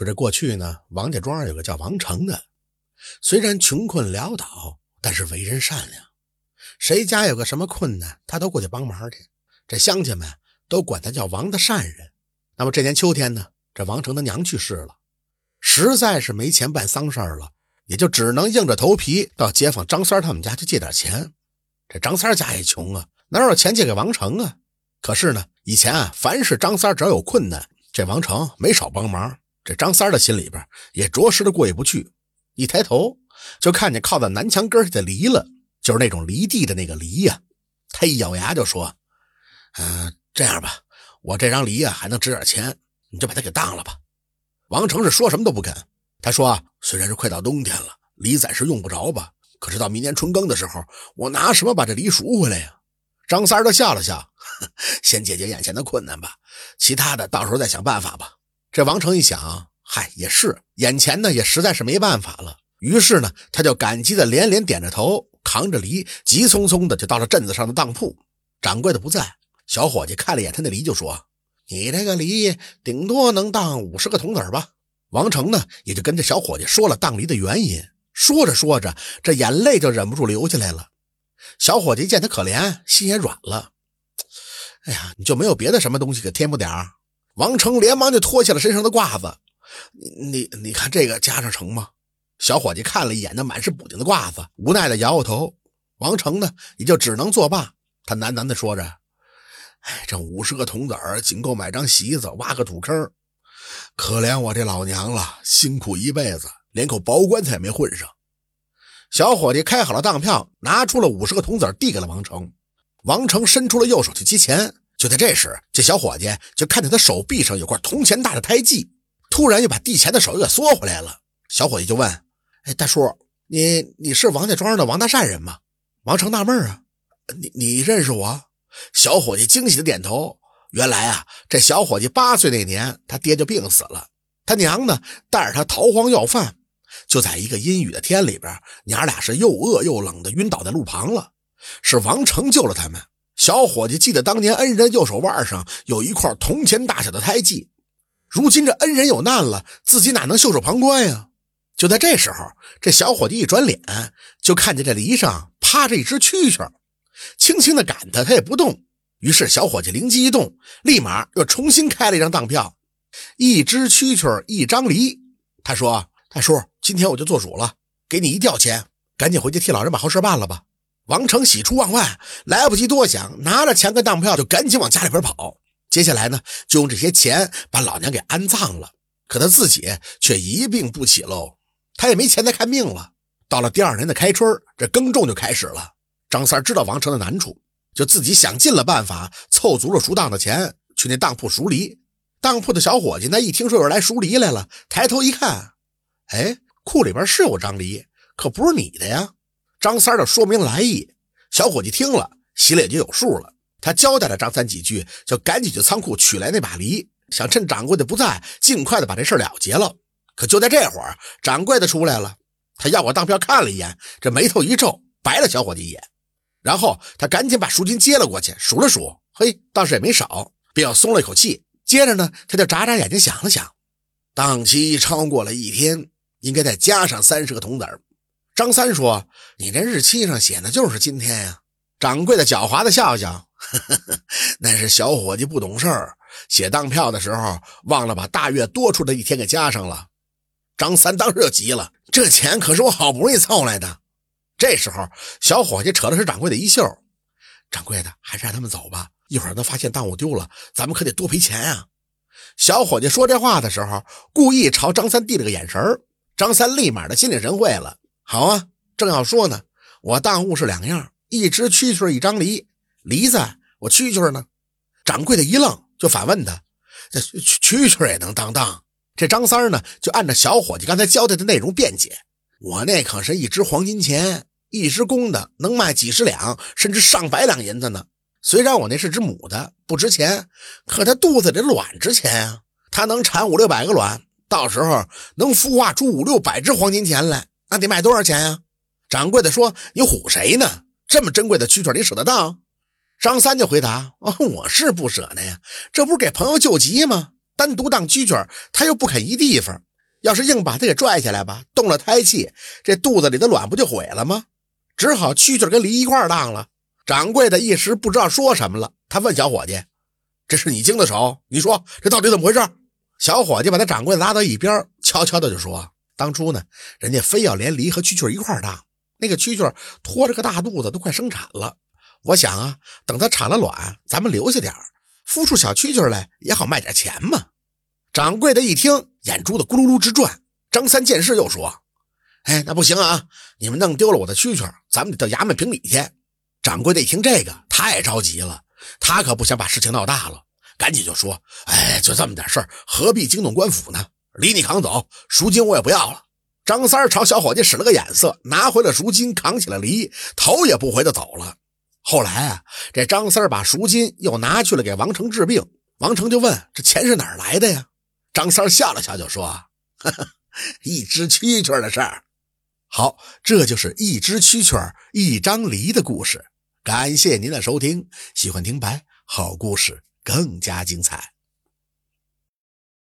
说这过去呢，王家庄有个叫王成的，虽然穷困潦倒，但是为人善良，谁家有个什么困难，他都过去帮忙去。这乡亲们都管他叫王的善人。那么这年秋天呢，这王成的娘去世了，实在是没钱办丧事了，也就只能硬着头皮到街坊张三他们家去借点钱。这张三家也穷啊，哪有钱借给王成啊？可是呢，以前啊，凡是张三只要有困难，这王成没少帮忙。这张三的心里边也着实的过意不去，一抬头就看见靠在南墙根下的梨了，就是那种犁地的那个犁呀。他一咬牙就说：“嗯，这样吧，我这张犁啊还能值点钱，你就把它给当了吧。”王成是说什么都不肯。他说：“虽然是快到冬天了，梨暂时用不着吧，可是到明年春耕的时候，我拿什么把这梨赎回来呀？”张三就笑了笑：“先解决眼前的困难吧，其他的到时候再想办法吧。”这王成一想，嗨，也是，眼前呢也实在是没办法了。于是呢，他就感激的连连点着头，扛着梨，急匆匆的就到了镇子上的当铺。掌柜的不在，小伙计看了一眼他那梨，就说：“你这个梨顶多能当五十个铜子吧。”王成呢也就跟这小伙计说了当梨的原因。说着说着，这眼泪就忍不住流下来了。小伙计见他可怜，心也软了。哎呀，你就没有别的什么东西给添补点儿？王成连忙就脱下了身上的褂子，你你你看这个加上成吗？小伙计看了一眼那满是补丁的褂子，无奈的摇摇头。王成呢，也就只能作罢。他喃喃的说着：“哎，这五十个铜子儿仅够买张席子，挖个土坑。可怜我这老娘了，辛苦一辈子，连口薄棺材也没混上。”小伙计开好了当票，拿出了五十个铜子递给了王成。王成伸出了右手去接钱。就在这时，这小伙计就看见他手臂上有块铜钱大的胎记，突然又把递钱的手又给缩回来了。小伙计就问：“哎，大叔，你你是王家庄的王大善人吗？”王成纳闷啊，你你认识我？小伙计惊喜的点头。原来啊，这小伙计八岁那年，他爹就病死了，他娘呢带着他逃荒要饭，就在一个阴雨的天里边，娘俩是又饿又冷的晕倒在路旁了，是王成救了他们。小伙计记得当年恩人右手腕上有一块铜钱大小的胎记，如今这恩人有难了，自己哪能袖手旁观呀？就在这时候，这小伙计一转脸，就看见这梨上趴着一只蛐蛐，轻轻的赶他，他也不动。于是小伙计灵机一动，立马又重新开了一张当票，一只蛐蛐一张梨。他说：“大叔，今天我就做主了，给你一吊钱，赶紧回去替老人把后事办了吧。”王成喜出望外，来不及多想，拿着钱跟当票就赶紧往家里边跑。接下来呢，就用这些钱把老娘给安葬了。可他自己却一病不起喽，他也没钱再看病了。到了第二年的开春，这耕种就开始了。张三知道王成的难处，就自己想尽了办法，凑足了赎当的钱，去那当铺赎梨。当铺的小伙计那一听说有人来赎梨来了，抬头一看，哎，库里边是有张梨，可不是你的呀。张三的说明来意，小伙计听了，心里就有数了。他交代了张三几句，就赶紧去仓库取来那把梨，想趁掌柜的不在，尽快的把这事了结了。可就在这会儿，掌柜的出来了，他要我当票看了一眼，这眉头一皱，白了小伙计一眼，然后他赶紧把赎金接了过去，数了数，嘿，倒是也没少，便要松了一口气。接着呢，他就眨眨眼睛想了想，档期超过了一天，应该再加上三十个铜子儿。张三说：“你这日期上写的就是今天呀。”掌柜的狡猾的笑笑：“呵 呵那是小伙计不懂事儿，写当票的时候忘了把大月多出的一天给加上了。”张三当时就急了：“这钱可是我好不容易凑来的。”这时候，小伙计扯的是掌柜的衣袖：“掌柜的，还是让他们走吧，一会儿他发现当物丢了，咱们可得多赔钱呀。”小伙计说这话的时候，故意朝张三递了个眼神张三立马的心领神会了。好啊，正要说呢，我当物是两样，一只蛐蛐，一张梨，梨在，我蛐蛐呢？掌柜的一愣，就反问他：“蛐蛐也能当当？”这张三呢，就按照小伙计刚才交代的内容辩解：“我那可是一只黄金钱，一只公的能卖几十两，甚至上百两银子呢。虽然我那是只母的，不值钱，可它肚子里卵值钱啊，它能产五六百个卵，到时候能孵化出五六百只黄金钱来。”那得卖多少钱呀？掌柜的说：“你唬谁呢？这么珍贵的蛐蛐，你舍得当？”张三就回答：“哦，我是不舍得呀，这不是给朋友救急吗？单独当蛐蛐，他又不肯一地方，要是硬把他给拽下来吧，动了胎气，这肚子里的卵不就毁了吗？只好蛐蛐跟梨一块当了。掌柜的一时不知道说什么了，他问小伙计：“这是你经的手？你说这到底怎么回事？”小伙计把他掌柜拉到一边，悄悄的就说：“当初呢，人家非要连梨和蛐蛐一块儿当，那个蛐蛐拖着个大肚子都快生产了。我想啊，等它产了卵，咱们留下点孵出小蛐蛐来也好卖点钱嘛。”掌柜的一听，眼珠子咕噜噜直转。张三见势又说：“哎，那不行啊！你们弄丢了我的蛐蛐，咱们得到衙门评理去。”掌柜的一听这个，太着急了，他可不想把事情闹大了，赶紧就说：“哎，就这么点事儿，何必惊动官府呢？梨你扛走，赎金我也不要了。”张三朝小伙计使了个眼色，拿回了赎金，扛起了梨，头也不回的走了。后来啊，这张三把赎金又拿去了给王成治病，王成就问：“这钱是哪儿来的呀？”张三笑了笑就说：“呵呵，一只蛐蛐的事儿。”好，这就是一只蛐蛐一张梨的故事。感谢您的收听，喜欢听白好故事更加精彩。